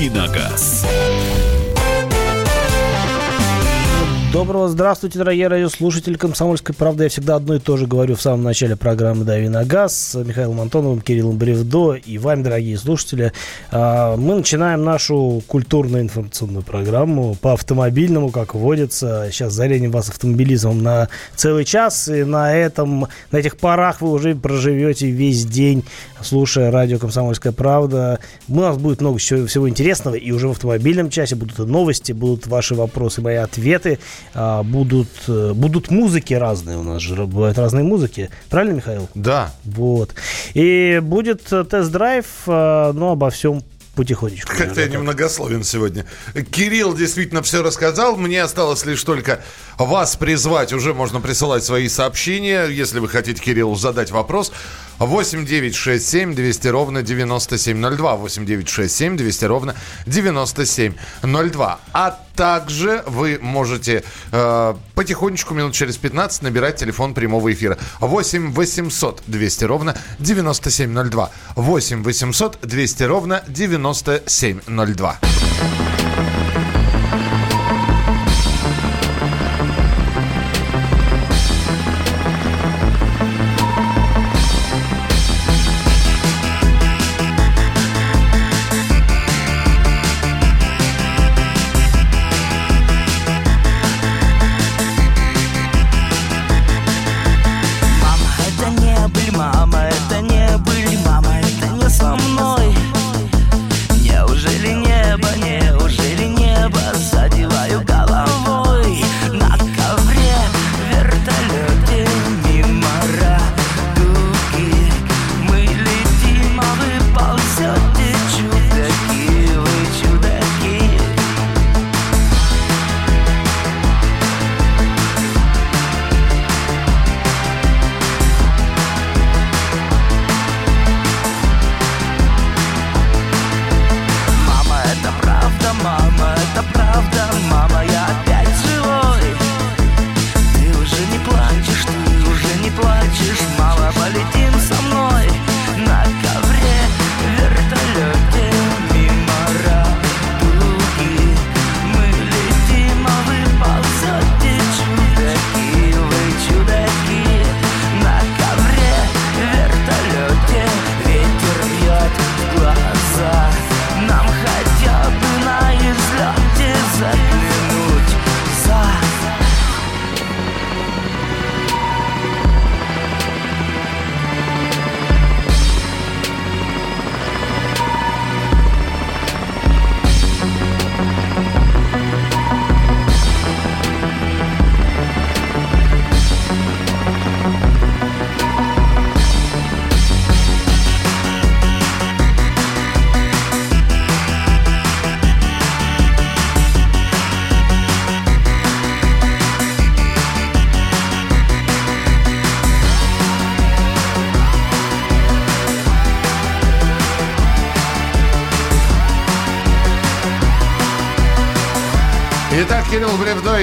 «Давиногаз». Доброго здравствуйте, дорогие радиослушатели «Комсомольской правды». Я всегда одно и то же говорю в самом начале программы «Дави на газ» с Михаилом Антоновым, Кириллом Бревдо и вами, дорогие слушатели. А, мы начинаем нашу культурно-информационную программу по автомобильному, как водится. Сейчас заленим вас автомобилизмом на целый час, и на, этом, на этих парах вы уже проживете весь день, слушая радио «Комсомольская правда». У нас будет много всего, всего интересного, и уже в автомобильном часе будут и новости, будут ваши вопросы, мои ответы – а, будут, э, будут музыки разные у нас же, бывают разные музыки. Правильно, Михаил? Да. Вот. И будет э, тест-драйв, э, но обо всем потихонечку. Как-то я немногословен сегодня. Кирилл действительно все рассказал. Мне осталось лишь только вас призвать. Уже можно присылать свои сообщения, если вы хотите Кириллу задать вопрос. 8 9 6 7 200 ровно 9702. 8 9 6 7 200 ровно 9702. А также вы можете э, потихонечку, минут через 15, набирать телефон прямого эфира. 8 800 200 ровно 9702. 8 800 200 ровно 9702.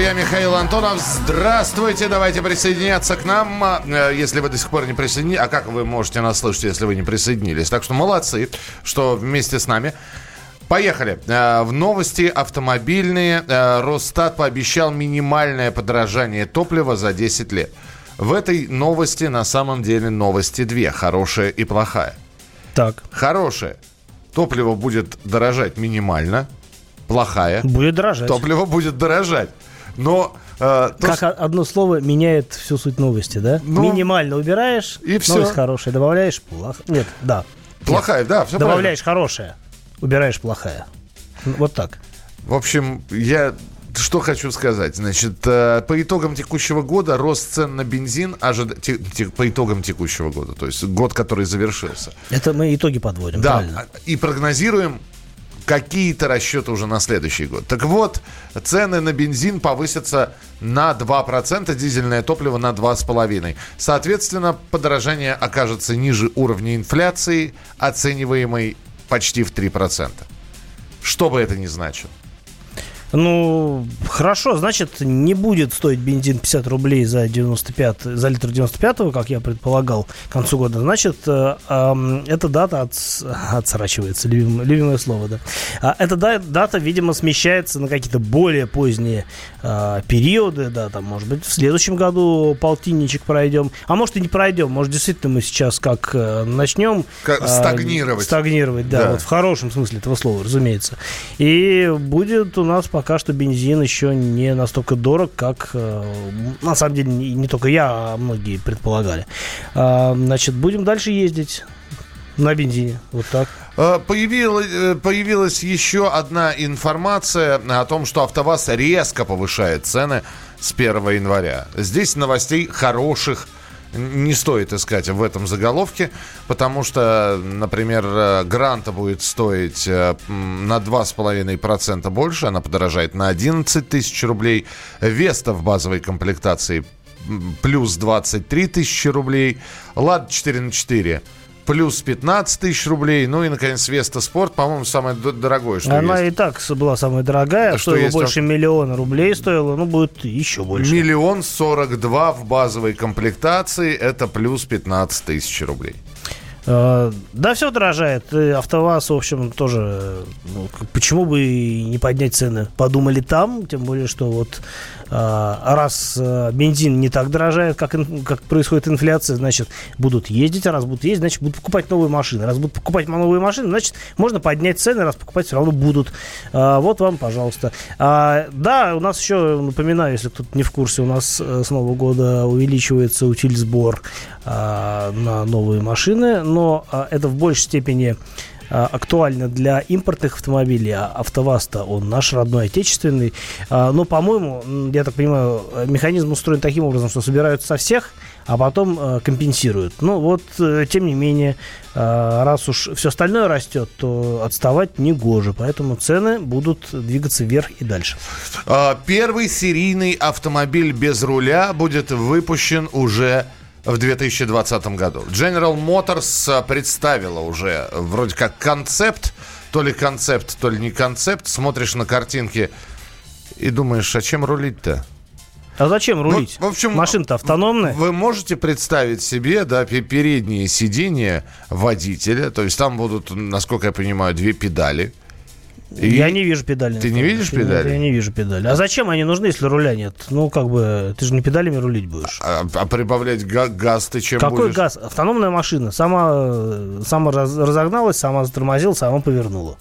Я Михаил Антонов. Здравствуйте, давайте присоединяться к нам, э, если вы до сих пор не присоединились. А как вы можете нас слышать, если вы не присоединились? Так что молодцы, что вместе с нами. Поехали. Э, в новости автомобильные. Э, Росстат пообещал минимальное подорожание топлива за 10 лет. В этой новости на самом деле новости две. Хорошая и плохая. Так. Хорошая. Топливо будет дорожать минимально плохая. Будет дорожать. Топливо будет дорожать. Но как то, одно слово меняет всю суть новости, да? Ну, Минимально убираешь, и все. новость хорошая, добавляешь плохо. Нет, да. Плохая, Нет. да, все Добавляешь правильно. хорошая, убираешь плохая. Вот так. В общем, я что хочу сказать. Значит, э, по итогам текущего года рост цен на бензин ожид... те, те, по итогам текущего года, то есть год, который завершился. Это мы итоги подводим, да, правильно? И прогнозируем какие-то расчеты уже на следующий год. Так вот, цены на бензин повысятся на 2%, дизельное топливо на 2,5%. Соответственно, подорожание окажется ниже уровня инфляции, оцениваемой почти в 3%. Что бы это ни значило. Ну, хорошо, значит, не будет стоить бензин 50 рублей за, 95, за литр 95-го, как я предполагал, к концу года. Значит, э, э, эта дата от, отсрачивается, любимое, любимое слово, да. А эта дата, видимо, смещается на какие-то более поздние э, периоды, да, там, может быть, в следующем году полтинничек пройдем, а может и не пройдем, может, действительно мы сейчас как э, начнем... Как, э, стагнировать. Стагнировать, да, да, вот в хорошем смысле этого слова, разумеется. И будет у нас пока что бензин еще не настолько дорог, как э, на самом деле не, только я, а многие предполагали. А, значит, будем дальше ездить на бензине. Вот так. Э, появилась, э, появилась еще одна информация о том, что АвтоВАЗ резко повышает цены с 1 января. Здесь новостей хороших не стоит искать в этом заголовке, потому что, например, э, гранта будет стоить э, на 2,5% больше, она подорожает на 11 тысяч рублей. Веста в базовой комплектации плюс 23 тысячи рублей. Лад 4 на 4 плюс 15 тысяч рублей. Ну и, наконец, Веста Спорт, по-моему, самое дорогое, что Она есть. и так была самая дорогая, что стоила есть больше миллиона рублей стоила, ну, будет еще больше. Миллион сорок два в базовой комплектации, это плюс 15 тысяч рублей. А, да, все дорожает. И АвтоВАЗ, в общем, тоже... Ну, почему бы не поднять цены? Подумали там, тем более, что вот раз а, бензин не так дорожает, как, как происходит инфляция, значит, будут ездить, а раз будут ездить, значит, будут покупать новые машины. Раз будут покупать новые машины, значит, можно поднять цены, раз покупать все равно будут. А, вот вам, пожалуйста. Да, у нас еще, напоминаю, если кто-то не в курсе, у нас э, с Нового года увеличивается утиль сбор на новые машины, но это в большей степени а, актуально для импортных автомобилей, а АвтоВАЗ-то он наш родной, отечественный. А, но, по-моему, я так понимаю, механизм устроен таким образом, что собирают со всех, а потом а, компенсируют. Ну вот, э, тем не менее, раз уж все остальное растет, то отставать не гоже. Поэтому цены будут двигаться вверх и дальше. Первый серийный автомобиль без руля будет выпущен уже в 2020 году. General Motors а, представила уже вроде как концепт, то ли концепт, то ли не концепт. Смотришь на картинки и думаешь, а чем рулить-то? А зачем рулить? Ну, в общем, машина-то автономная. Вы можете представить себе, да, передние сиденья водителя, то есть там будут, насколько я понимаю, две педали. И я не вижу педали. Ты не видишь педали? Я не вижу педали. А зачем они нужны, если руля нет? Ну, как бы, ты же не педалями рулить будешь. А, а прибавлять га- газ ты чем Какой будешь? газ? Автономная машина. Сама, сама раз, разогналась, сама затормозила, сама повернула.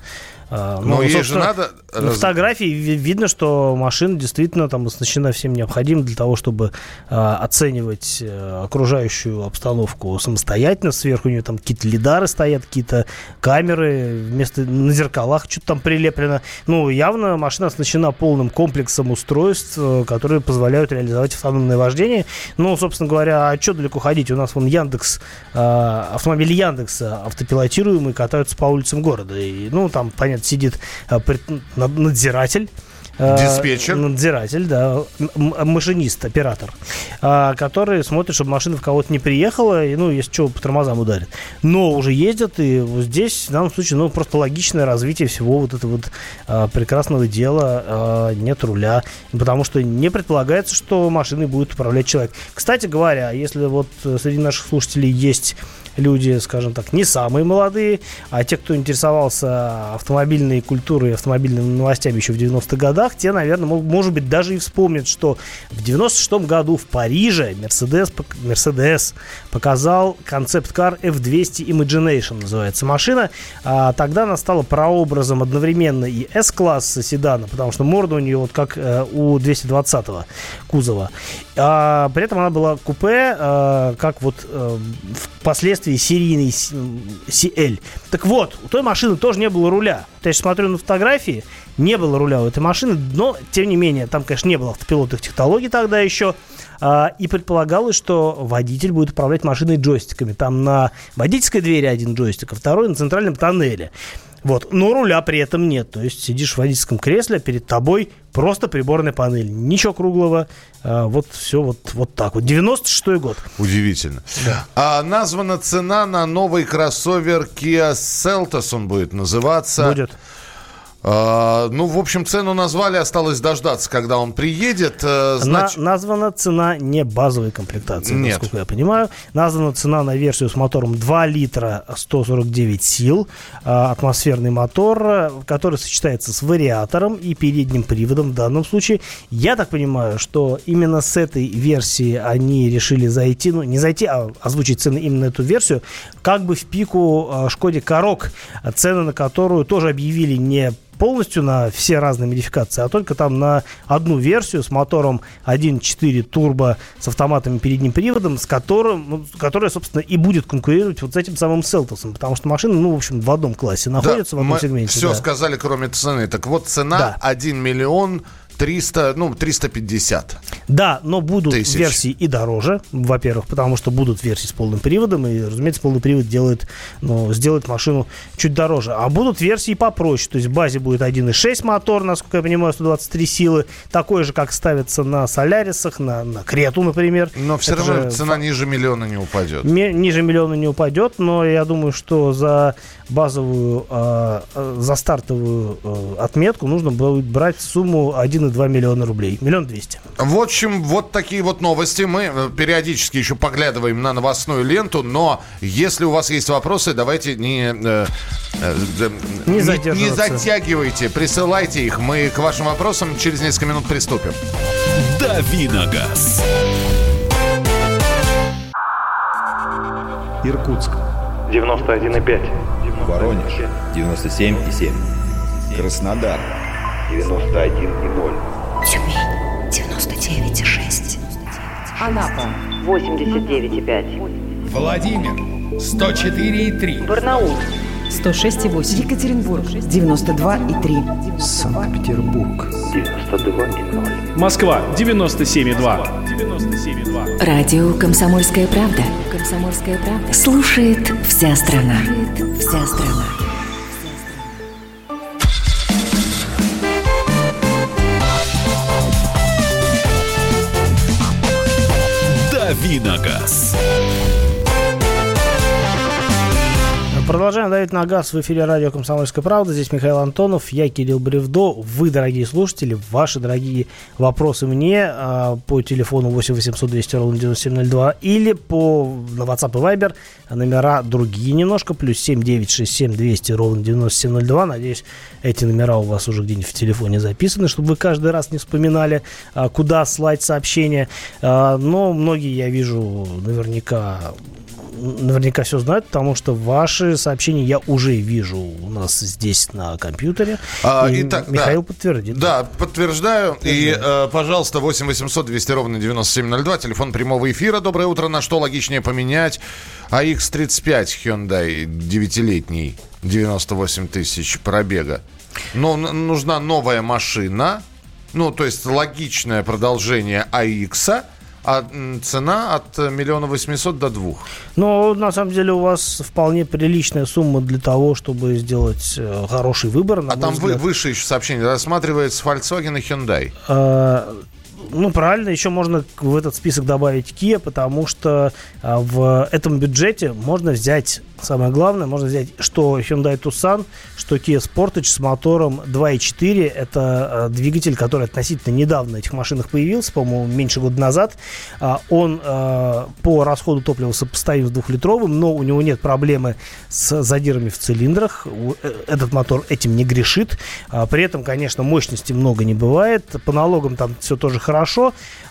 А, Но ну, ей же надо... На фотографии видно, что машина действительно там оснащена всем необходимым для того, чтобы а, оценивать а, окружающую обстановку самостоятельно. Сверху у нее там какие-то лидары стоят, какие-то камеры, вместо на зеркалах что-то там прилеплено. Ну, явно машина оснащена полным комплексом устройств, э, которые позволяют реализовать автономное вождение. Ну, собственно говоря, а что далеко ходить? У нас вон Яндекс, а, автомобили Яндекса автопилотируемые катаются по улицам города. И, ну, там, понятно, нет, сидит а, надзиратель, а, Диспетчер. Надзиратель, да, машинист, оператор, а, который смотрит, чтобы машина в кого-то не приехала, и, ну, если что, по тормозам ударит. Но уже ездят, и вот здесь, в данном случае, ну, просто логичное развитие всего вот этого вот прекрасного дела, нет руля, потому что не предполагается, что машиной будет управлять человек. Кстати говоря, если вот среди наших слушателей есть люди, скажем так, не самые молодые, а те, кто интересовался автомобильной культурой автомобильными новостями еще в 90-х годах, те, наверное, может быть, даже и вспомнят, что в 96-м году в Париже Mercedes, Mercedes показал концепт-кар F200 Imagination, называется машина. А тогда она стала прообразом одновременно и S-класса седана, потому что морда у нее вот как э, у 220-го кузова. А, при этом она была купе, э, как вот э, впоследствии впоследствии серийный CL. Так вот, у той машины тоже не было руля. То есть, смотрю на фотографии, не было руля у этой машины, но, тем не менее, там, конечно, не было автопилотных технологий тогда еще. А, и предполагалось, что водитель будет управлять машиной джойстиками. Там на водительской двери один джойстик, а второй на центральном тоннеле. Вот. Но руля при этом нет. То есть сидишь в водительском кресле, перед тобой просто приборная панель. Ничего круглого. А, вот все вот, вот так вот. 96-й год. Удивительно. Да. А, названа цена на новый кроссовер Kia Seltos, он будет называться. Будет. А, ну, в общем, цену назвали, осталось дождаться, когда он приедет. Э, знач... На, названа цена не базовой комплектации, Нет. насколько я понимаю. Названа цена на версию с мотором 2 литра 149 сил, а, атмосферный мотор, который сочетается с вариатором и передним приводом в данном случае. Я так понимаю, что именно с этой версии они решили зайти, ну, не зайти, а озвучить цены именно эту версию, как бы в пику а, Шкоде Корок, цены на которую тоже объявили не полностью на все разные модификации, а только там на одну версию с мотором 1.4 турбо с автоматом и передним приводом, с которым, ну, которая, собственно, и будет конкурировать вот с этим самым Селтосом, потому что машина, ну, в общем, в одном классе находится, да, в одном мы сегменте. Все да. сказали, кроме цены. Так вот, цена да. 1 миллион 300, ну, 350. Да, но будут тысяч. версии и дороже, во-первых, потому что будут версии с полным приводом, и, разумеется, полный привод делает, ну, сделает машину чуть дороже. А будут версии попроще, то есть в базе будет 1.6 мотор, насколько я понимаю, 123 силы, такой же, как ставится на Солярисах, на, на Крету, например. Но все Это равно же... цена ниже миллиона не упадет. Ми- ниже миллиона не упадет, но я думаю, что за базовую, э, за стартовую э, отметку нужно будет брать сумму 1 2 миллиона рублей. Миллион двести. В общем, вот такие вот новости. Мы э, периодически еще поглядываем на новостную ленту, но если у вас есть вопросы, давайте не, э, э, не, не, не затягивайте, присылайте их. Мы к вашим вопросам через несколько минут приступим. Давиногаз. Иркутск. 91,5. Воронеж. 97,7. Краснодар. 91,0. Тюмень 99,6. Анапа 89,5. Владимир 104,3. Барнаул 106,8. Екатеринбург 92,3. Санкт-Петербург 92,0. Москва 97,2. 97,2. Радио Комсомольская правда. Комсомольская правда. Слушает вся страна. Слушает вся страна. Давиногаз. Продолжаем давить на газ в эфире радио «Комсомольская правда». Здесь Михаил Антонов, я Кирилл Бревдо. Вы, дорогие слушатели, ваши дорогие вопросы мне а, по телефону 8 800 200 ровно 9702 или по на WhatsApp и Viber номера другие немножко, плюс 7 967 200 ровно 9702. Надеюсь, эти номера у вас уже где-нибудь в телефоне записаны, чтобы вы каждый раз не вспоминали, а, куда слать сообщения. А, но многие, я вижу, наверняка наверняка все знают, потому что ваши сообщения я уже вижу у нас здесь на компьютере. А, и итак, Михаил да, подтвердит. Да, подтверждаю. подтверждаю. И, э, пожалуйста, 8 800 200 ровно 9702, телефон прямого эфира. Доброе утро. На что логичнее поменять? AX35 Hyundai 9-летний, 98 тысяч пробега. Но нужна новая машина, ну, то есть логичное продолжение AX, а цена от миллиона восьмисот до двух. Но на самом деле у вас вполне приличная сумма для того, чтобы сделать э, хороший выбор. а там взгляд. выше еще сообщение. Рассматривается Volkswagen и Hyundai. А, ну, правильно, еще можно в этот список добавить Kia, потому что а, в этом бюджете можно взять Самое главное, можно взять что Hyundai Tucson, что Kia Sportage с мотором 2.4. Это э, двигатель, который относительно недавно на этих машинах появился, по-моему, меньше года назад. А, он по расходу топлива сопоставим с двухлитровым, но у него нет проблемы с задирами в цилиндрах. Э, этот мотор этим не грешит. А, при этом, конечно, мощности много не бывает. По налогам там все тоже хорошо.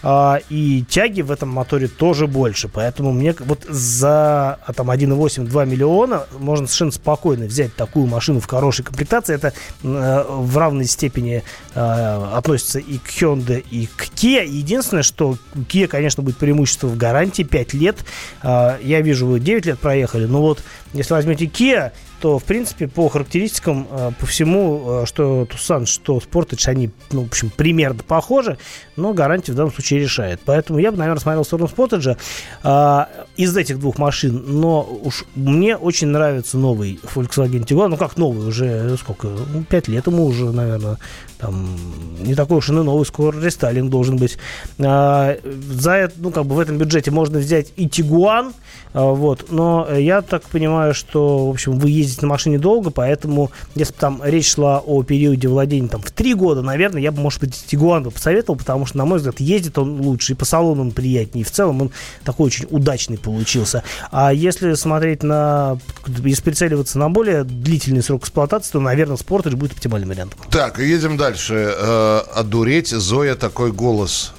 А, и тяги в этом моторе тоже больше. Поэтому мне вот за там 1.8-2 миллиона можно совершенно спокойно взять такую машину в хорошей комплектации. Это э, в равной степени э, относится и к Hyundai, и к Kia. Единственное, что Kia, конечно, будет преимущество в гарантии 5 лет. Э, я вижу, вы 9 лет проехали, но вот если возьмете Kia, то, в принципе, по характеристикам, э, по всему, э, что Tucson, что Sportage, они, ну, в общем, примерно похожи, но гарантия в данном случае решает. Поэтому я бы, наверное, смотрел в сторону Sportage а, из этих двух машин, но уж мне очень нравится новый Volkswagen Tiguan, ну, как новый, уже сколько, ну, 5 лет ему уже, наверное, там, не такой уж и новый, скоро рестайлинг должен быть. А, за это, ну, как бы в этом бюджете можно взять и Tiguan, а, вот, но я так понимаю, что, в общем, вы ездите на машине долго, поэтому если бы там речь шла о периоде владения там в три года, наверное, я бы, может быть, Тигуан бы посоветовал, потому что, на мой взгляд, ездит он лучше, и по салону он приятнее, и в целом он такой очень удачный получился. А если смотреть на, если прицеливаться на более длительный срок эксплуатации, то, наверное, Sportage будет оптимальным вариантом. Так, едем дальше. Э, одуреть, Зоя, такой голос.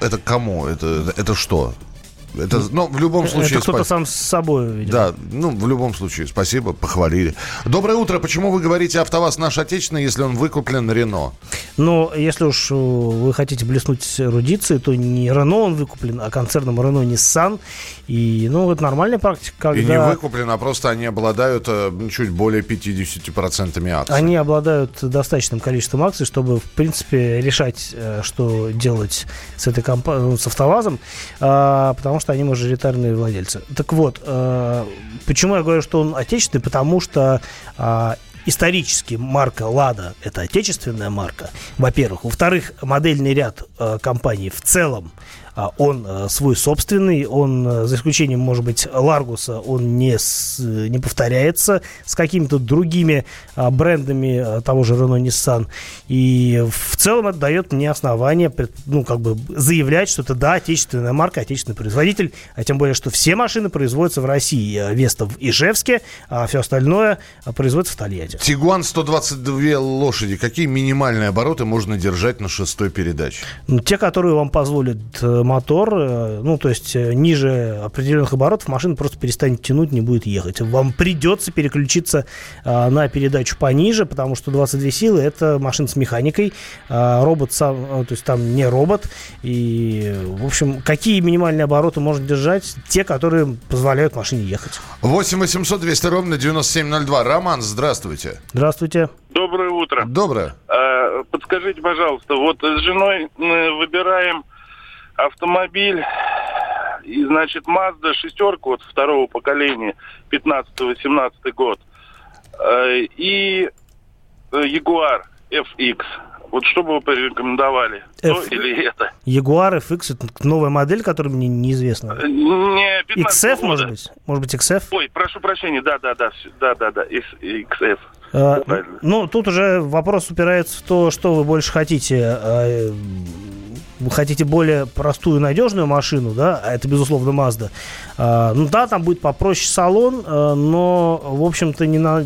Это кому? Это, это что? Это, ну, в любом случае... Это кто-то сам с собой, видимо. Да, ну, в любом случае, спасибо, похвалили. Доброе утро. Почему вы говорите АвтоВАЗ наш отечественный, если он выкуплен Рено? Ну, если уж э, вы хотите блеснуть эрудицией, то не Рено он выкуплен, а концерном Рено Nissan. И, ну, это нормальная практика, когда... И не выкуплен, а просто они обладают э, чуть более 50% акций. Они обладают достаточным количеством акций, чтобы, в принципе, решать, э, что делать с этой компанией, ну, с АвтоВАЗом, а, потому что они мажоритарные владельцы. Так вот, э, почему я говорю, что он отечественный? Потому что а, исторически марка «Лада» — это отечественная марка, во-первых. Во-вторых, модельный ряд компаний в целом он э, свой собственный, он, э, за исключением, может быть, Ларгуса, он не, с, не повторяется с какими-то другими а, брендами э, того же Renault Nissan. И в целом это дает мне основание, ну, как бы заявлять, что это, да, отечественная марка, отечественный производитель, а тем более, что все машины производятся в России. Веста в Ижевске, а все остальное производится в Тольятти. Тигуан 122 лошади. Какие минимальные обороты можно держать на шестой передаче? Ну, те, которые вам позволят мотор, э, ну, то есть э, ниже определенных оборотов машина просто перестанет тянуть, не будет ехать. Вам придется переключиться а, на передачу пониже, потому что 22 силы это машина с механикой, робот сам, то есть там не робот. И, в общем, какие минимальные обороты можно держать? Те, которые позволяют машине ехать. 8 800 200 ровно 9702. Роман, здравствуйте. Здравствуйте. Доброе утро. Доброе. Подскажите, пожалуйста, вот с женой выбираем автомобиль, и, значит, Mazda шестерка вот второго поколения, 15-18 год, э, и Jaguar э, FX. Вот что бы вы порекомендовали? F... То или это? Jaguar FX, это новая модель, которая мне неизвестна. Э, не, XF, года. может быть? Может быть, XF? Ой, прошу прощения, да-да-да, да-да-да, XF. Ну, тут уже вопрос упирается в то, что вы больше хотите вы хотите более простую надежную машину, да, а это, безусловно, Mazda, а, ну да, там будет попроще салон, но, в общем-то, не на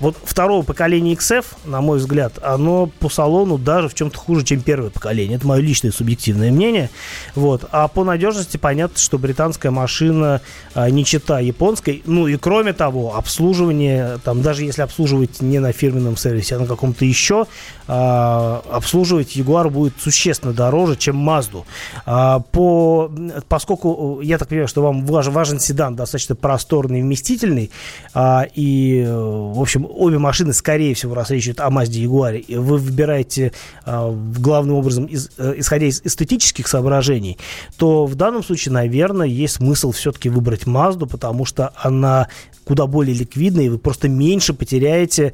вот второго поколения XF, на мой взгляд, оно по салону даже в чем-то хуже, чем первое поколение. Это мое личное субъективное мнение. Вот. А по надежности понятно, что британская машина а, не чита японской. Ну и кроме того, обслуживание, там, даже если обслуживать не на фирменном сервисе, а на каком-то еще, а, обслуживать Jaguar будет существенно дороже, чем Mazda. А, по, поскольку я так понимаю, что вам важен, важен седан достаточно просторный вместительный, а, и, в общем, обе машины, скорее всего, раз речь идет о Mazda Jaguar, вы выбираете главным образом, э, исходя из эстетических соображений, то в данном случае, наверное, есть смысл все-таки выбрать Mazda, потому что она куда более ликвидна, и вы просто меньше потеряете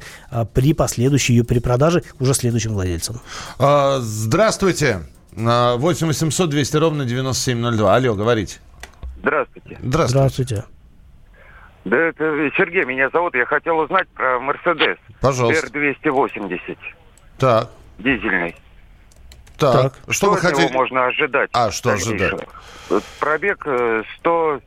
при последующей ее перепродаже уже следующим владельцам. А, здравствуйте. 8 800 200 ровно 9702. Алло, говорите. Здравствуйте. Здравствуйте. Здравствуйте. Да, это Сергей меня зовут. Я хотел узнать про Мерседес. Пожалуйста. R280. Так. Дизельный. Так. так. Что, что вы хотели? можно ожидать? А, что ожидать? Пробег 100...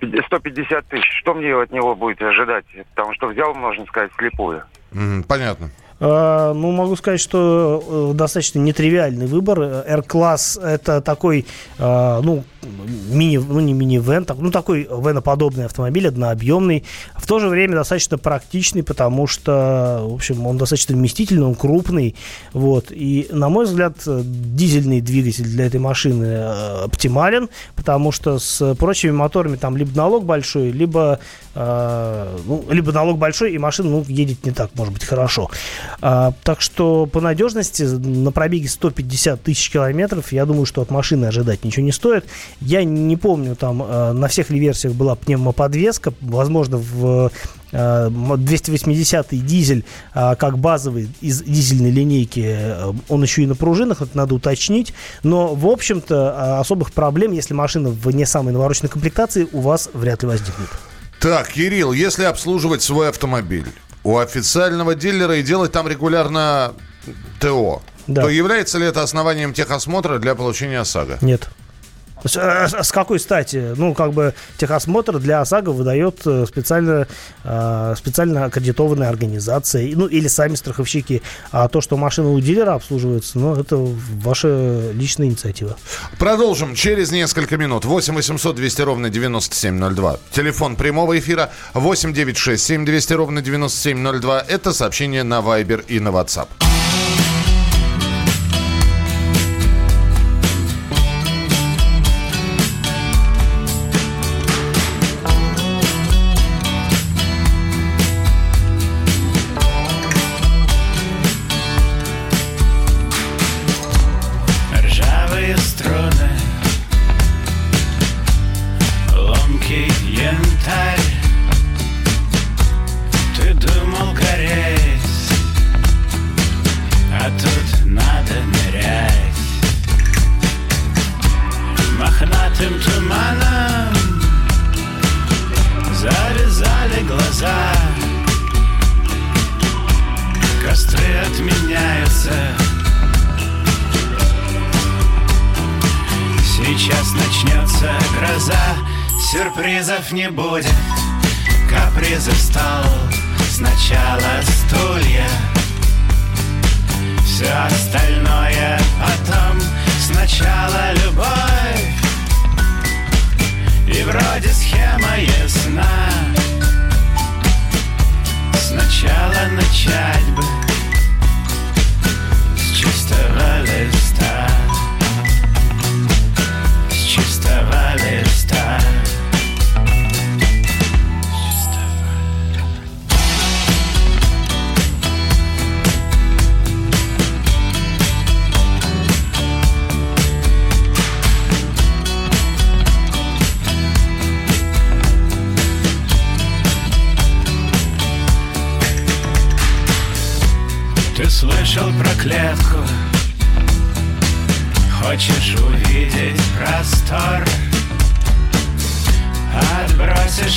Э, 150 тысяч. Что мне от него будет ожидать? Потому что взял, можно сказать, слепую. Mm, понятно. А, ну, могу сказать, что э, достаточно нетривиальный выбор. R-класс это такой, а, ну, мини, ну не мини-вен, так, ну такой веноподобный автомобиль, однообъемный, в то же время достаточно практичный, потому что, в общем, он достаточно вместительный, он крупный, вот, и, на мой взгляд, дизельный двигатель для этой машины э, оптимален, потому что с прочими моторами там либо налог большой, либо, э, ну, либо налог большой, и машина, ну, едет не так, может быть, хорошо. А, так что по надежности на пробеге 150 тысяч километров, я думаю, что от машины ожидать ничего не стоит. Я не помню, там э, на всех ли версиях была пневмоподвеска. Возможно, в 280-й э, дизель э, как базовый из дизельной линейки, он еще и на пружинах, это надо уточнить. Но, в общем-то, особых проблем, если машина в не самой навороченной комплектации, у вас вряд ли возникнет. Так, Кирилл, если обслуживать свой автомобиль у официального дилера и делать там регулярно ТО, Да. то является ли это основанием техосмотра для получения ОСАГО? Нет. С, э, с какой стати? Ну, как бы техосмотр для ОСАГО выдает э, специально, э, специально аккредитованная организация, ну, или сами страховщики. А то, что машина у дилера обслуживается, ну, это ваша личная инициатива. Продолжим через несколько минут. 8 800 200 ровно 9702. Телефон прямого эфира 8 967 7 200 ровно 9702. Это сообщение на Viber и на WhatsApp. Не будет.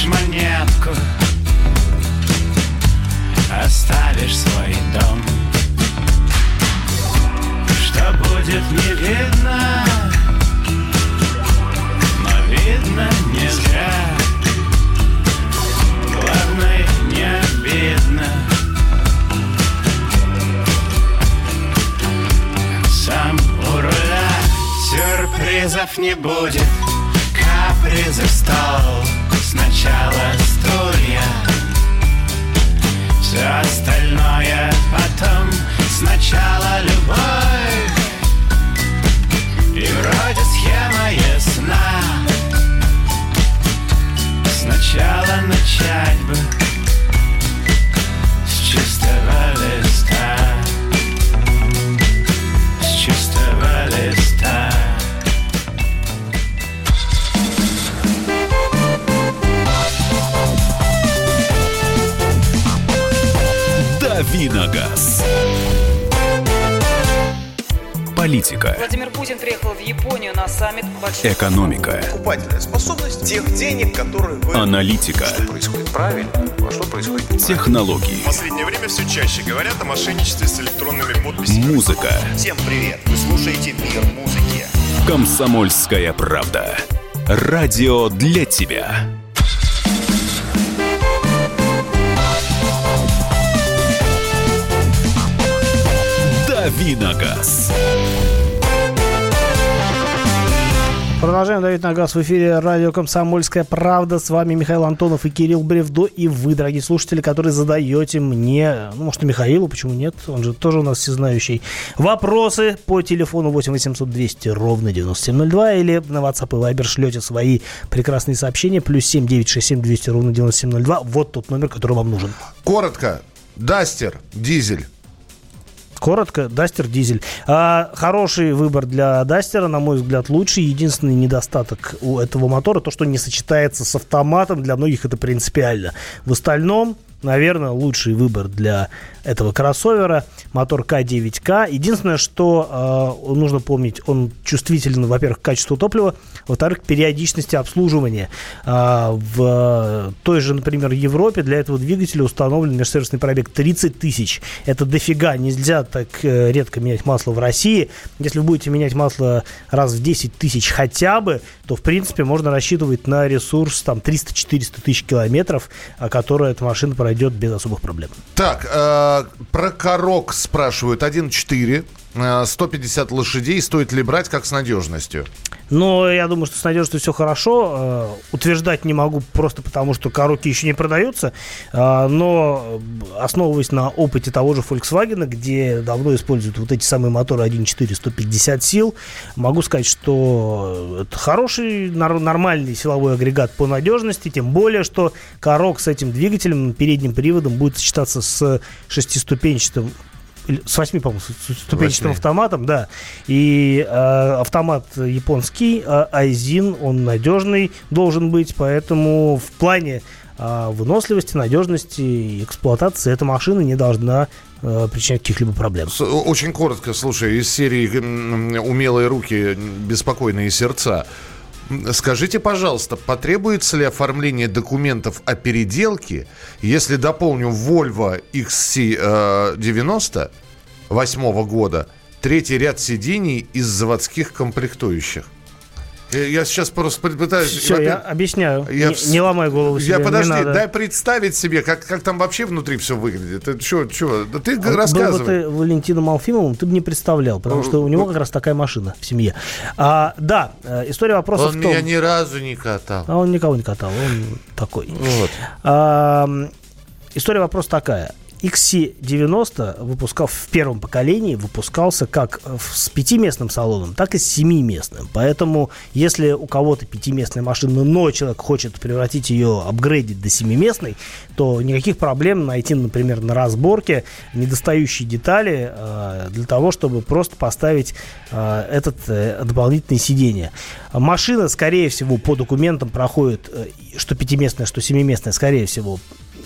Отбросишь Технологии. В последнее время все чаще говорят о мошенничестве с электронными подписями. Музыка. Всем привет! Вы слушаете «Мир музыки». Комсомольская правда. Радио для тебя. Давиногаз. Продолжаем давить на газ в эфире радио «Комсомольская правда». С вами Михаил Антонов и Кирилл Бревдо. И вы, дорогие слушатели, которые задаете мне, ну, может, и Михаилу, почему нет? Он же тоже у нас всезнающий. Вопросы по телефону 8 800 200 ровно 9702 или на WhatsApp и Viber шлете свои прекрасные сообщения. Плюс 7 967 200 ровно 9702. Вот тот номер, который вам нужен. Коротко. Дастер, дизель. Коротко, Дастер дизель. А, хороший выбор для Дастера, на мой взгляд, лучший. Единственный недостаток у этого мотора, то, что не сочетается с автоматом. Для многих это принципиально. В остальном, наверное, лучший выбор для этого кроссовера. Мотор К9К. Единственное, что э, нужно помнить, он чувствителен, во-первых, к качеству топлива, во-вторых, к периодичности обслуживания. Э, в той же, например, Европе для этого двигателя установлен межсервисный пробег 30 тысяч. Это дофига. Нельзя так э, редко менять масло в России. Если вы будете менять масло раз в 10 тысяч хотя бы, то, в принципе, можно рассчитывать на ресурс там 300-400 тысяч километров, который эта машина пройдет без особых проблем. Так, э, про Корок спрашивают. 1.4, э, 150 лошадей. Стоит ли брать как с надежностью? Но я думаю, что с надежностью все хорошо. Э, утверждать не могу просто потому, что коробки еще не продаются. Э, но основываясь на опыте того же Volkswagen, где давно используют вот эти самые моторы 1.4 150 сил, могу сказать, что это хороший, нормальный силовой агрегат по надежности. Тем более, что корок с этим двигателем, передним приводом будет сочетаться с шестиступенчатым с восьми, по-моему, ступенчатым автоматом, да. И э, автомат японский, э, Айзин, он надежный должен быть, поэтому в плане э, выносливости, надежности и эксплуатации эта машина не должна э, причинять каких-либо проблем. Очень коротко, слушай, из серии «Умелые руки, беспокойные сердца». Скажите, пожалуйста, потребуется ли оформление документов о переделке, если дополню Volvo XC90 восьмого года, третий ряд сидений из заводских комплектующих? Я сейчас просто пытаюсь... Все, я объясняю. Я не, не ломай голову себе, Я подожди, дай представить себе, как, как там вообще внутри все выглядит. Это что, что? Да ты а рассказывай. Был бы ты Валентином Алфимовым, ты бы не представлял, потому что у него как раз такая машина в семье. А, да, э, история вопроса он в том... Он меня ни разу не катал. А он никого не катал, он такой. Вот. А, история вопроса такая. XC90 выпускал в первом поколении выпускался как с пятиместным салоном, так и с семиместным. Поэтому, если у кого-то пятиместная машина, но человек хочет превратить ее, апгрейдить до семиместной, то никаких проблем найти, например, на разборке недостающие детали э, для того, чтобы просто поставить э, этот э, дополнительное сиденье. Машина, скорее всего, по документам проходит, э, что пятиместная, что семиместная, скорее всего,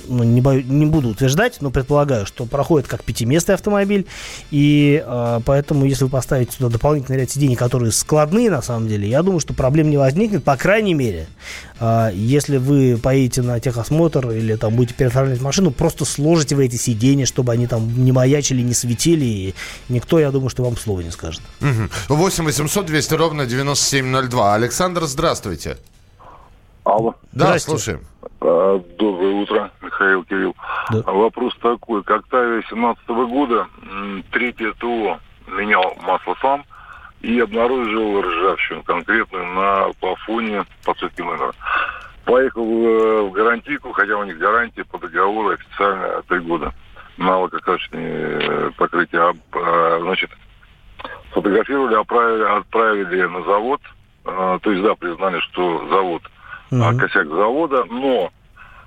ну, не, бою, не буду утверждать, но предполагаю, что проходит как пятиместный автомобиль, и э, поэтому, если вы поставите сюда дополнительный ряд сидений, которые складные, на самом деле, я думаю, что проблем не возникнет, по крайней мере, э, если вы поедете на техосмотр или там будете переоформлять машину, просто сложите вы эти сиденья, чтобы они там не маячили, не светили, и никто, я думаю, что вам слова не скажет. 8 800 200 ровно 9702. Александр, здравствуйте. Алло. Да, слушаем. А, доброе утро, Михаил Кирилл. Да. Вопрос такой. Как-то 2017 года третье ТО менял масло сам и обнаружил ржавчину конкретную на плафоне подсветки номера. Поехал в, гарантийку, хотя у них гарантия по договору официально три года на лакокрасочные э, покрытия. А, значит, сфотографировали, отправили, отправили на завод. А, то есть, да, признали, что завод mm-hmm. косяк завода, но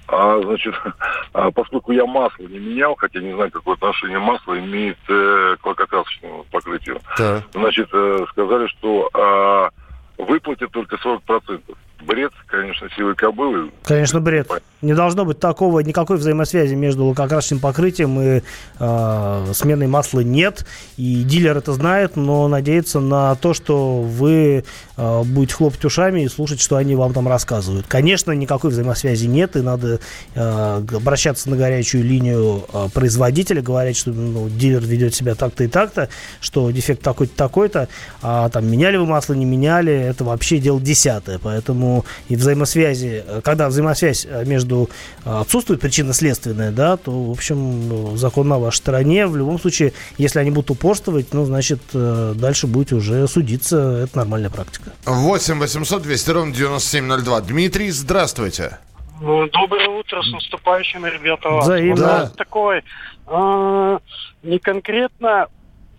а, значит, а, поскольку я масло не менял, хотя не знаю, какое отношение масло имеет э, к лакокрасочному покрытию, да. значит, э, сказали, что а, выплатят только 40% бред, конечно, силы кобылы. Конечно, бред. Не должно быть такого, никакой взаимосвязи между лакокрасочным покрытием и э, сменой масла нет. И дилер это знает, но надеется на то, что вы э, будете хлопать ушами и слушать, что они вам там рассказывают. Конечно, никакой взаимосвязи нет, и надо э, обращаться на горячую линию э, производителя, говорить, что ну, дилер ведет себя так-то и так-то, что дефект такой-то, такой-то, а там меняли вы масло, не меняли, это вообще дело десятое. Поэтому и взаимосвязи, э, когда взаимосвязь э, между э, отсутствует причинно-следственная, да, то, в общем, закон на вашей стороне. В любом случае, если они будут упорствовать, ну, значит, дальше будете уже судиться. Это нормальная практика. 8 800 200 ровно 9702. Дмитрий, здравствуйте. Доброе утро, с наступающим, ребята. Взаимно. Да. такой, э, не конкретно,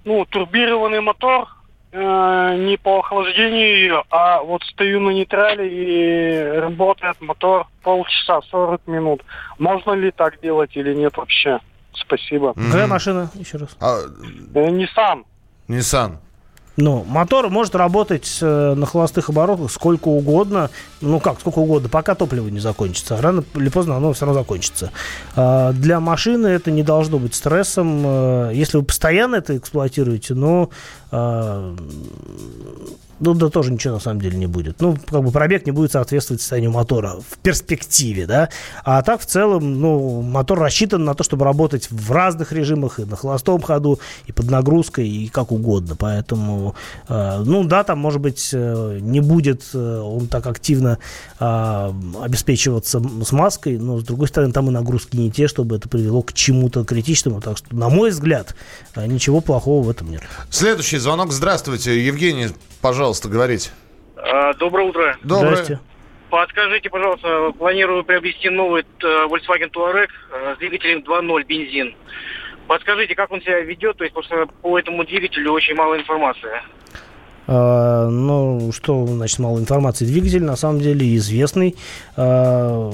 ну, турбированный мотор, Э, не по охлаждению ее, а вот стою на нейтрале и работает мотор полчаса, 40 минут. Можно ли так делать или нет вообще? Спасибо. Какая машина, еще раз? А... Э, Nissan. Nissan. Ну, мотор может работать э, на холостых оборотах сколько угодно. Ну как, сколько угодно, пока топливо не закончится. Рано или поздно оно все равно закончится. А для машины это не должно быть стрессом. Э, если вы постоянно это эксплуатируете, но а, ну, да тоже ничего на самом деле не будет. Ну, как бы пробег не будет соответствовать состоянию мотора в перспективе, да. А так, в целом, ну, мотор рассчитан на то, чтобы работать в разных режимах, и на холостом ходу, и под нагрузкой, и как угодно. Поэтому, э, ну, да, там, может быть, э, не будет э, он так активно э, обеспечиваться смазкой, но, с другой стороны, там и нагрузки не те, чтобы это привело к чему-то критичному. Так что, на мой взгляд, э, ничего плохого в этом нет. Следующий звонок. Здравствуйте, Евгений Пожалуйста, говорите. А, доброе утро. Доброе. Здрасте. Подскажите, пожалуйста, планирую приобрести новый э, Volkswagen Touareg э, с двигателем 2.0 бензин. Подскажите, как он себя ведет, то есть просто по этому двигателю очень мало информации. А, ну, что значит мало информации? Двигатель на самом деле известный. А,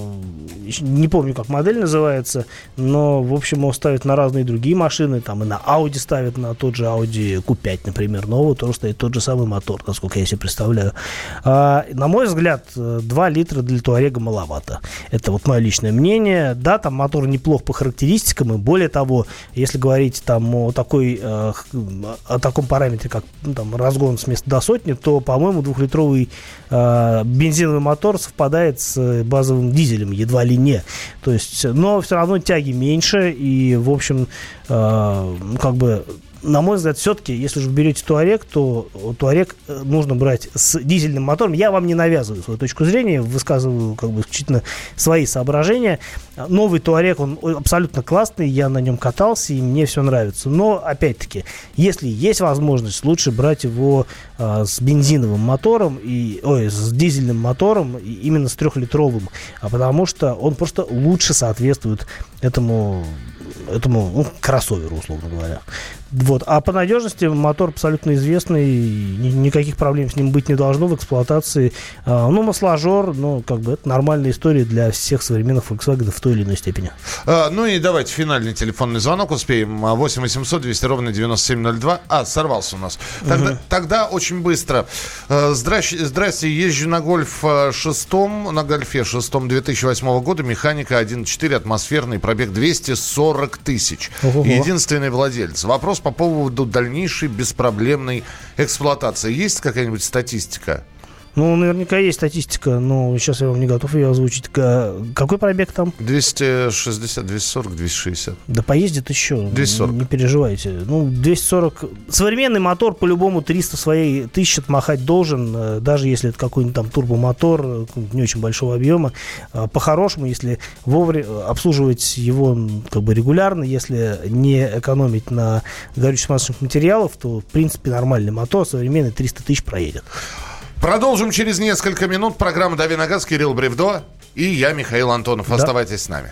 не помню, как модель называется, но, в общем, его ставят на разные другие машины. Там и на Audi ставят, на тот же Audi Q5, например, новый, тоже стоит тот же самый мотор, насколько я себе представляю. А, на мой взгляд, 2 литра для Туарега маловато. Это вот мое личное мнение. Да, там мотор неплох по характеристикам, и более того, если говорить там о, такой, о таком параметре, как ну, там, разгон с места до сотни, то, по-моему, двухлитровый э, бензиновый мотор совпадает с базовым дизелем, едва ли не. То есть, но все равно тяги меньше, и, в общем, э, как бы на мой взгляд, все-таки, если же вы берете Туарек, то Туарек э, нужно брать с дизельным мотором. Я вам не навязываю свою точку зрения, высказываю как бы исключительно свои соображения. Новый Туарек, он абсолютно классный, я на нем катался, и мне все нравится. Но, опять-таки, если есть возможность, лучше брать его а, с бензиновым мотором, и, ой, с дизельным мотором, и именно с трехлитровым, а потому что он просто лучше соответствует этому этому ну, кроссоверу, условно говоря. Вот. А по надежности мотор абсолютно известный, никаких проблем с ним быть не должно в эксплуатации. А, ну, масложор, ну, как бы это нормальная история для всех современных Volkswagen в той или иной степени. А, ну и давайте финальный телефонный звонок успеем. 8 800 200 ровно 9702. А, сорвался у нас. Тогда, угу. тогда очень быстро. А, здрасте, здрасте, езжу на Гольф шестом, на Гольфе шестом 2008 года, механика 1.4, атмосферный, пробег 240 тысяч. Единственный владелец. Вопрос по поводу дальнейшей беспроблемной эксплуатации. Есть какая-нибудь статистика? Ну, наверняка есть статистика, но сейчас я вам не готов ее озвучить. Какой пробег там? 260, 240, 260. Да поездит еще. 240. Не переживайте. Ну, 240. Современный мотор по-любому 300 своей тысяч отмахать должен, э, даже если это какой-нибудь там турбомотор, э, не очень большого объема. А по-хорошему, если вовремя э, обслуживать его как бы регулярно, если не экономить на горючих смазочных материалов, то, в принципе, нормальный мотор современный 300 тысяч проедет. Продолжим через несколько минут. Программа «Дави на газ» Кирилл Бревдо и я, Михаил Антонов. Да. Оставайтесь с нами.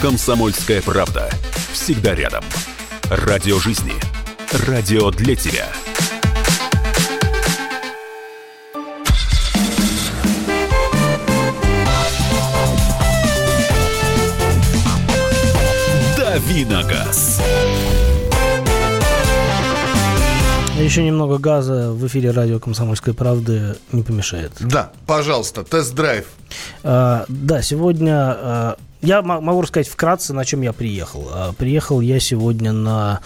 «Комсомольская правда». Всегда рядом. Радио жизни. Радио для тебя. Давиногаз. Еще немного газа в эфире радио «Комсомольской правды» не помешает. Да, пожалуйста, тест-драйв. А, да, сегодня... А, я могу рассказать вкратце, на чем я приехал. А, приехал я сегодня на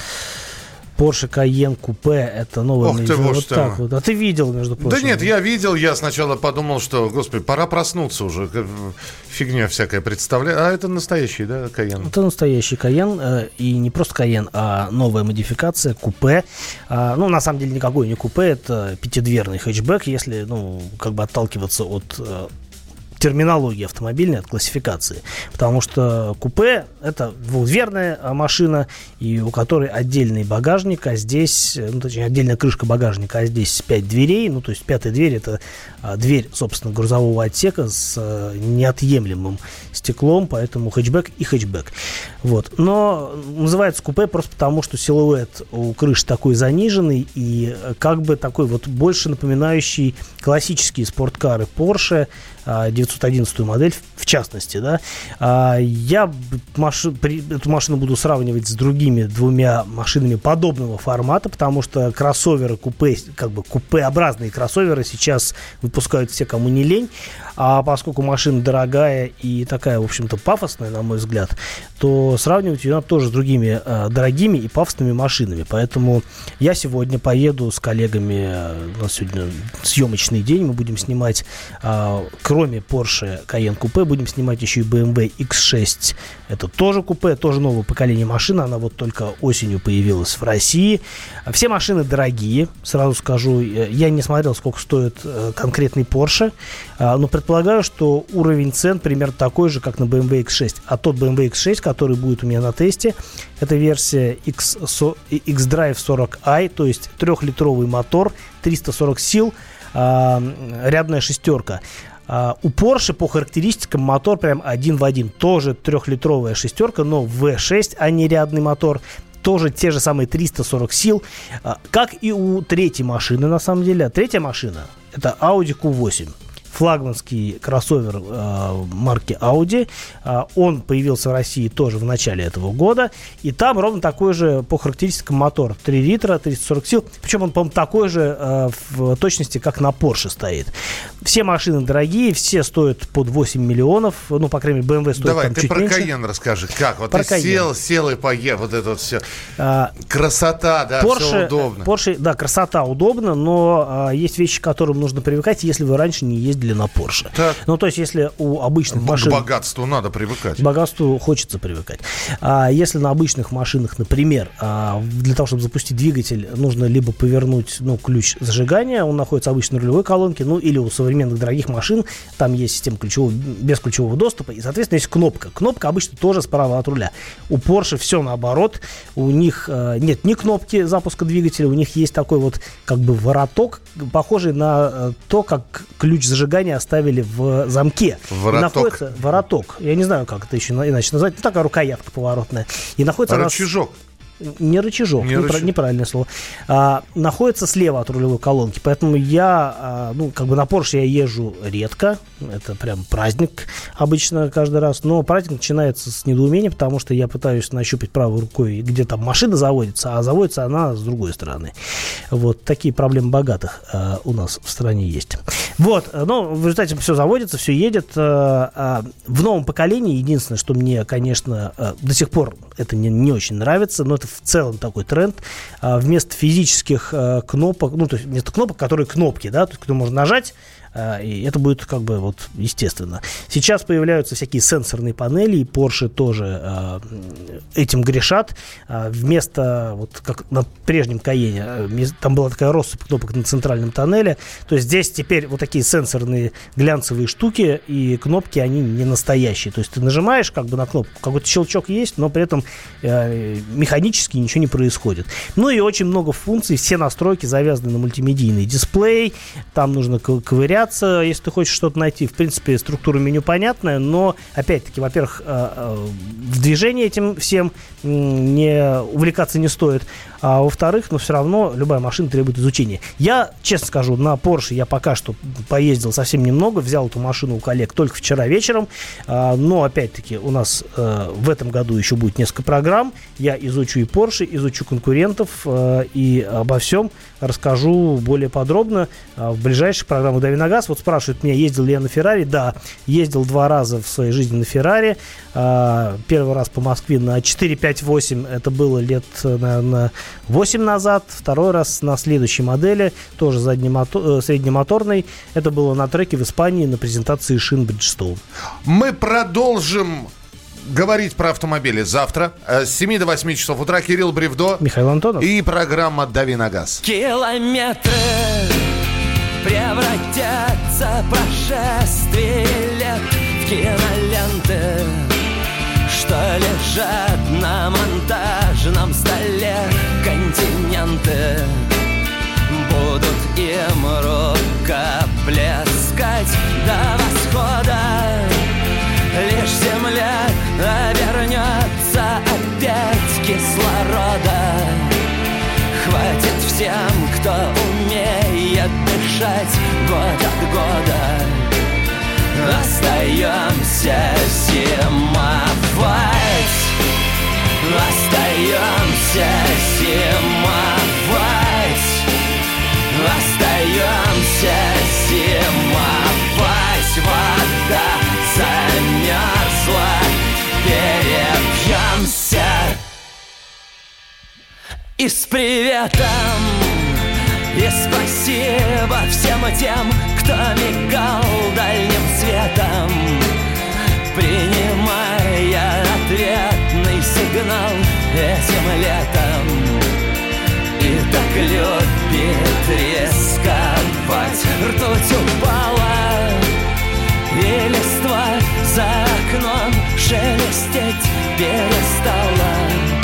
Porsche Cayenne Coupe, это новое Ох ты, вот что. так вот. А ты видел, между прочим? Да нет, я видел, я сначала подумал, что, господи, пора проснуться уже, фигня всякая представляю. А это настоящий, да, Cayenne? Это настоящий Cayenne, э, и не просто Cayenne, а новая модификация, купе. А, ну, на самом деле, никакой не купе, это пятидверный хэтчбэк, если, ну, как бы отталкиваться от э, терминологии автомобильной, от классификации. Потому что купе – это двухдверная машина, и у которой отдельный багажник, а здесь, ну, точнее, отдельная крышка багажника, а здесь пять дверей. Ну, то есть пятая дверь – это а, дверь, собственно, грузового отсека с а, неотъемлемым стеклом, поэтому хэтчбэк и хэтчбэк. Вот. Но называется купе просто потому, что силуэт у крыши такой заниженный и как бы такой вот больше напоминающий классические спорткары Porsche, 911 а, модель в частности, да, а, я эту машину буду сравнивать с другими двумя машинами подобного формата, потому что кроссоверы, купе, как бы купеобразные кроссоверы сейчас выпускают все, кому не лень, а поскольку машина дорогая и такая, в общем-то, пафосная, на мой взгляд, то сравнивать ее надо тоже с другими э, дорогими и пафосными машинами. Поэтому я сегодня поеду с коллегами, э, у нас сегодня съемочный день, мы будем снимать, э, кроме Porsche Cayenne Coupe, будем снимать еще и BMW X6. Это тоже купе, тоже новое поколение машины, она вот только осенью появилась в России. Все машины дорогие, сразу скажу. Я не смотрел, сколько стоит э, конкретный Porsche, э, но предполагаю, что уровень цен примерно такой же, как на BMW X6. А тот BMW X6, который будет у меня на тесте, это версия X, X-Drive 40i, то есть трехлитровый мотор, 340 сил, а, рядная шестерка. Uh, у Porsche по характеристикам мотор прям один в один. Тоже трехлитровая шестерка, но V6, а не рядный мотор. Тоже те же самые 340 сил. Uh, как и у третьей машины, на самом деле. Третья машина это Audi Q8 флагманский кроссовер э, марки Audi. Э, он появился в России тоже в начале этого года. И там ровно такой же по характеристикам мотор. 3 литра, 340 сил. Причем он, по-моему, такой же э, в точности, как на Porsche стоит. Все машины дорогие, все стоят под 8 миллионов. Ну, по крайней мере, BMW стоит Давай, там ты чуть про меньше. Cayenne расскажи. Как? Вот Про ты Cayenne. сел, сел и поехал. Вот это вот все. А, Красота, да, Porsche, все удобно. Porsche, да, красота удобно, но а, есть вещи, к которым нужно привыкать, если вы раньше не ездили на Porsche. Так. Ну, то есть, если у обычных К машин... богатству надо привыкать. К богатству хочется привыкать. А если на обычных машинах, например, а, для того, чтобы запустить двигатель, нужно либо повернуть ну, ключ зажигания, он находится обычно на рулевой колонке, ну или у современных дорогих машин, там есть система ключевого, без ключевого доступа, и, соответственно, есть кнопка. Кнопка обычно тоже справа от руля. У Porsche все наоборот. У них э, нет ни кнопки запуска двигателя, у них есть такой вот как бы вороток, похожий на э, то, как ключ зажигания оставили в замке. Вороток. И находится вороток. Я не знаю, как это еще на- иначе назвать. Ну, такая рукоятка поворотная. И находится она с- Рычажок. Не рычажок, Не рычаг. неправильное слово. А, находится слева от рулевой колонки. Поэтому я, а, ну, как бы на Porsche я езжу редко. Это прям праздник обычно каждый раз. Но праздник начинается с недоумения, потому что я пытаюсь нащупать правой рукой, где там машина заводится, а заводится она с другой стороны. Вот такие проблемы богатых а, у нас в стране есть. Вот, но в результате все заводится, все едет. А, а, в новом поколении единственное, что мне, конечно, а, до сих пор это не, не очень нравится, но это в целом такой тренд. А, вместо физических а, кнопок, ну, то есть вместо кнопок, которые кнопки, да, то есть, можно нажать, и это будет как бы вот естественно. Сейчас появляются всякие сенсорные панели, и Porsche тоже а, этим грешат. А, вместо, вот как на прежнем Каене, там была такая россыпь кнопок на центральном тоннеле, то есть здесь теперь вот такие сенсорные глянцевые штуки, и кнопки, они не настоящие. То есть ты нажимаешь как бы на кнопку, какой-то щелчок есть, но при этом э, механически ничего не происходит. Ну и очень много функций, все настройки завязаны на мультимедийный дисплей, там нужно ковыряться, если ты хочешь что-то найти. В принципе, структура меню понятная, но, опять-таки, во-первых, э, э, в движении этим всем не увлекаться не стоит, а во-вторых, но все равно любая машина требует изучения. Я, честно скажу, на Porsche я пока что поездил совсем немного, взял эту машину у коллег только вчера вечером, а, но, опять-таки, у нас э, в этом году еще будет несколько программ, я изучу и Porsche, изучу конкурентов и обо всем расскажу более подробно в ближайших программах «Дави на газ». Вот спрашивают меня, ездил ли я на Феррари. Да, ездил два раза в своей жизни на Феррари. Первый раз по Москве на 458, это было лет, наверное, 8 назад. Второй раз на следующей модели, тоже заднемотор, среднемоторной. Это было на треке в Испании на презентации шин Bridgestone. Мы продолжим говорить про автомобили завтра с 7 до 8 часов утра. Кирилл Бревдо. Михаил Антонов. И программа «Дави на газ». Километры превратятся прошествие лет в киноленты, что лежат на монтажном столе континенты будут им рукоплескать до восхода. Лишь земля обернется опять кислорода. Хватит всем, кто умеет дышать год от года. Остаемся зимовать. Остаемся зимовать. Остаемся зимовать Вода замерзла Перепьемся И с приветом И спасибо всем тем, кто мигал дальним светом Принимая ответный сигнал этим летом. И так любит рисковать Ртуть упала И листва за окном шелестеть перестала